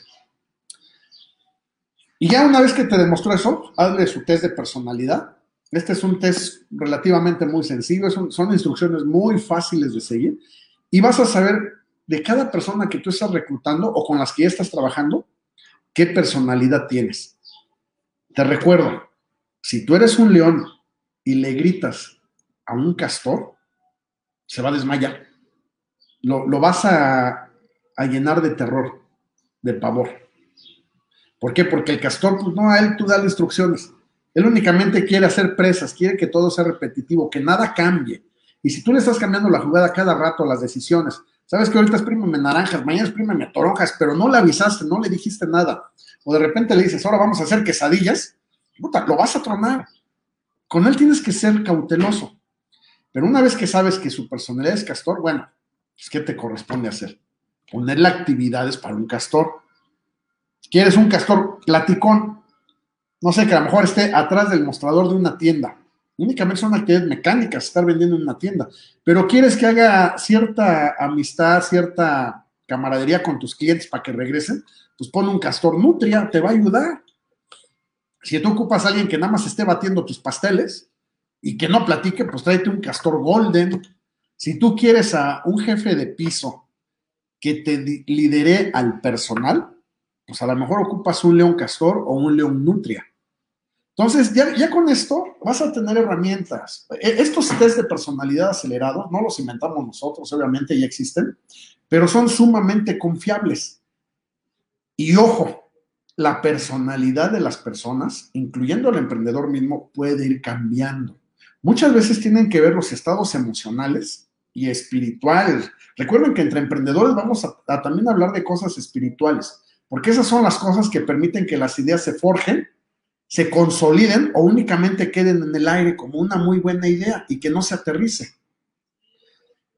Y ya una vez que te demostró eso, hazle su test de personalidad. Este es un test relativamente muy sencillo, son, son instrucciones muy fáciles de seguir y vas a saber de cada persona que tú estás reclutando o con las que ya estás trabajando, qué personalidad tienes. Te recuerdo, si tú eres un león y le gritas a un castor, se va a desmayar. Lo, vas a, a, llenar de terror, de pavor. ¿Por qué? Porque el castor, pues no, a él tú das instrucciones. Él únicamente quiere hacer presas, quiere que todo sea repetitivo, que nada cambie. Y si tú le estás cambiando la jugada cada rato las decisiones, sabes que ahorita exprímeme naranjas, mañana exprímeme toronjas, pero no le avisaste, no le dijiste nada. O de repente le dices, ahora vamos a hacer quesadillas, puta, lo vas a tronar. Con él tienes que ser cauteloso. Pero una vez que sabes que su personalidad es castor, bueno, pues ¿qué te corresponde hacer? Ponerle actividades para un castor. ¿Quieres un castor platicón? No sé, que a lo mejor esté atrás del mostrador de una tienda únicamente son actividades mecánicas, estar vendiendo en una tienda, pero quieres que haga cierta amistad, cierta camaradería con tus clientes para que regresen, pues pon un castor nutria, te va a ayudar. Si tú ocupas a alguien que nada más esté batiendo tus pasteles y que no platique, pues tráete un castor golden. Si tú quieres a un jefe de piso que te lidere al personal, pues a lo mejor ocupas un león castor o un león nutria. Entonces, ya, ya, con esto vas a tener herramientas. E, estos test de personalidad acelerados no los inventamos nosotros, obviamente ya existen, pero son sumamente confiables. Y ojo, la personalidad de las personas, incluyendo el emprendedor mismo, puede ir cambiando. Muchas veces tienen que ver los estados emocionales y espirituales. Recuerden que entre emprendedores vamos a, también hablar de cosas espirituales, porque esas son las cosas que permiten que las ideas se forjen, se consoliden o únicamente queden en el aire como una muy buena idea y que no se aterrice.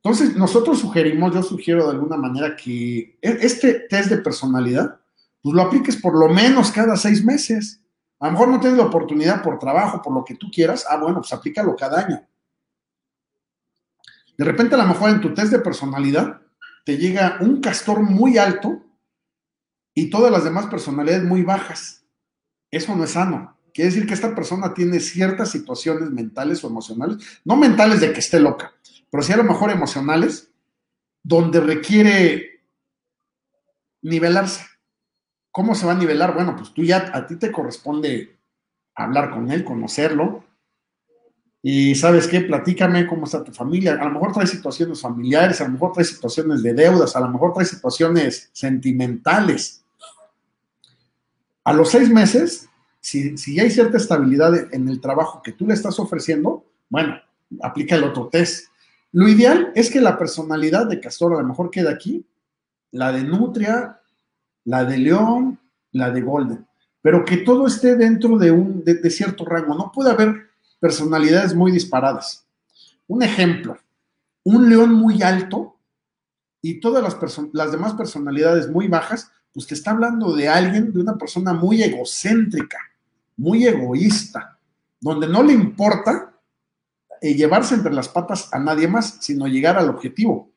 Entonces, nosotros sugerimos, yo sugiero de alguna manera que e, este test de personalidad pues lo apliques por lo menos cada seis meses. A lo mejor no tienes la oportunidad por trabajo, por lo que tú quieras. Ah, bueno, pues aplícalo cada año. De repente, a lo mejor en tu test de personalidad te llega un castor muy alto y todas las demás personalidades muy bajas. Eso no es sano. Quiere decir que esta persona tiene ciertas situaciones mentales o emocionales, no mentales de que esté loca, pero sí a lo mejor emocionales, donde requiere nivelarse. ¿Cómo se va a nivelar? Bueno, pues tú ya, a ti te corresponde hablar con él, conocerlo. Y sabes qué, platícame cómo está tu familia. A lo mejor trae situaciones familiares, a lo mejor trae situaciones de deudas, a lo mejor trae situaciones sentimentales. A los seis meses, si, si hay cierta estabilidad en el trabajo que tú le estás ofreciendo, bueno, aplica el otro test. Lo ideal es que la personalidad de Castor a lo mejor quede aquí, la de Nutria la de León, la de Golden, pero que todo esté dentro de un de, cierto rango. No puede haber personalidades muy disparadas. Un ejemplo, un león muy alto y todas las, las demás personalidades muy bajas, pues te está hablando de alguien, de una persona muy egocéntrica, muy egoísta, donde no le importa eh, llevarse entre las patas a nadie más, sino llegar al objetivo.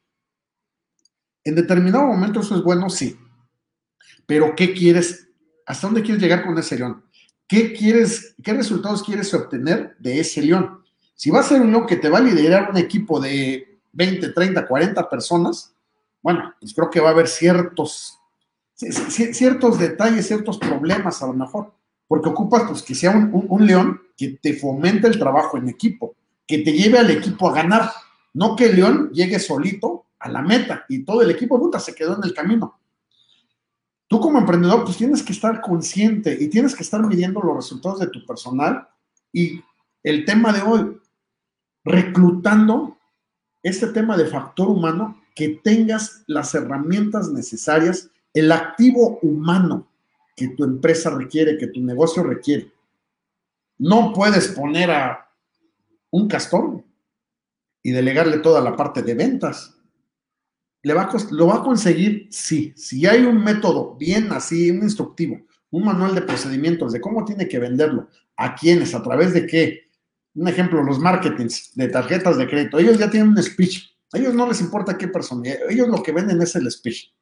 En determinado momento eso es bueno, sí, pero ¿qué quieres? ¿Hasta dónde quieres llegar con ese león? ¿Qué quieres, qué resultados quieres obtener de ese león? Si va a ser un león que te va a liderar un equipo de 20, 30, 40 personas, bueno, pues creo que va a haber ciertos, ciertos detalles, ciertos problemas a lo mejor, porque ocupas pues que sea un, león que te fomente el trabajo en equipo, que te lleve al equipo a ganar, no que el león llegue solito a la meta y todo el equipo puta se quedó en el camino. Tú como emprendedor, pues tienes que estar consciente y tienes que estar midiendo los resultados de tu personal y el tema de hoy, reclutando este tema de factor humano, que tengas las herramientas necesarias, el activo humano que tu empresa requiere, que tu negocio requiere. No puedes poner a un castor y delegarle toda la parte de ventas ¿Lo va a conseguir? Sí. Si hay un método bien así, un instructivo, un manual de procedimientos de cómo tiene que venderlo, a quiénes, a través de qué. Un ejemplo, los marketings de tarjetas de crédito. Ellos ya tienen un speech. A ellos no les importa qué persona. Ellos lo que venden es el speech.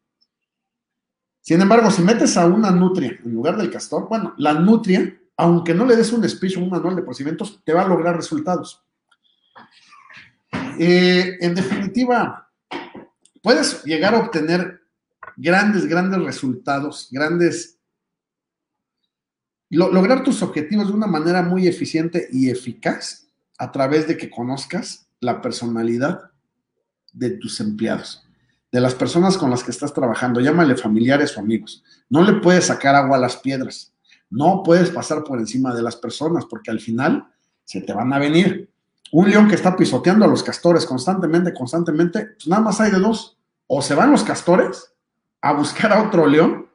Sin embargo, si metes a una nutria en lugar del castor, bueno, la nutria, aunque no le des un speech o un manual de procedimientos, te va a lograr resultados. Eh, en definitiva, puedes llegar a obtener grandes, grandes resultados, grandes... lograr tus objetivos de una manera muy eficiente y eficaz a través de que conozcas la personalidad de tus empleados, de las personas con las que estás trabajando, llámale familiares o amigos. No le puedes sacar agua a las piedras, no puedes pasar por encima de las personas porque al final se te van a venir. Un león que está pisoteando a los castores constantemente, constantemente, pues nada más hay de dos o se van los castores a buscar a otro león,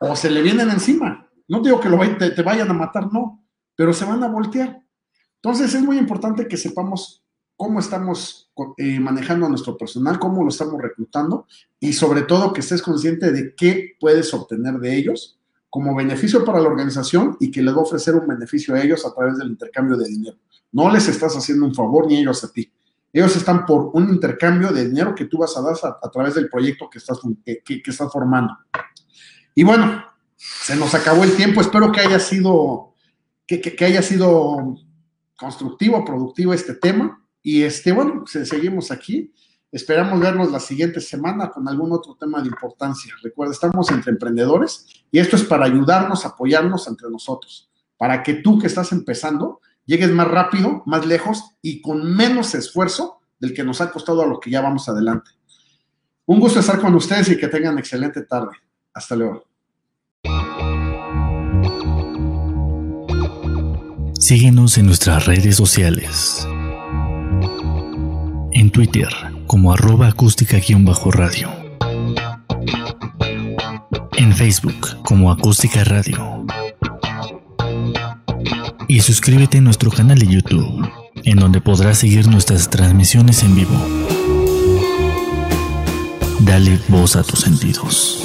o se le vienen encima. No digo que lo te, vayan a matar, no, pero se van a voltear. Entonces es muy importante que sepamos cómo estamos eh, manejando a nuestro personal, cómo lo estamos reclutando y sobre todo que estés consciente de qué puedes obtener de ellos como beneficio para la organización y que les va a ofrecer un beneficio a ellos a través del intercambio de dinero. No les estás haciendo un favor ni ellos a ti. Ellos están por un intercambio de dinero que tú vas a dar a, través del proyecto que estás, que, estás formando. Y bueno, se nos acabó el tiempo. Espero que haya sido que, haya sido constructivo, productivo este tema. Y este, bueno, seguimos aquí. Esperamos vernos la siguiente semana con algún otro tema de importancia. Recuerda, estamos entre emprendedores y esto es para ayudarnos, apoyarnos entre nosotros, para que tú que estás empezando llegues más rápido, más lejos y con menos esfuerzo del que nos ha costado a lo que ya vamos adelante. Un gusto estar con ustedes y que tengan excelente tarde. Hasta luego. Síguenos en nuestras redes sociales. En Twitter como arroba acústica-radio. En Facebook como acústica radio. Y suscríbete a nuestro canal de YouTube, en donde podrás seguir nuestras transmisiones en vivo. Dale voz a tus sentidos.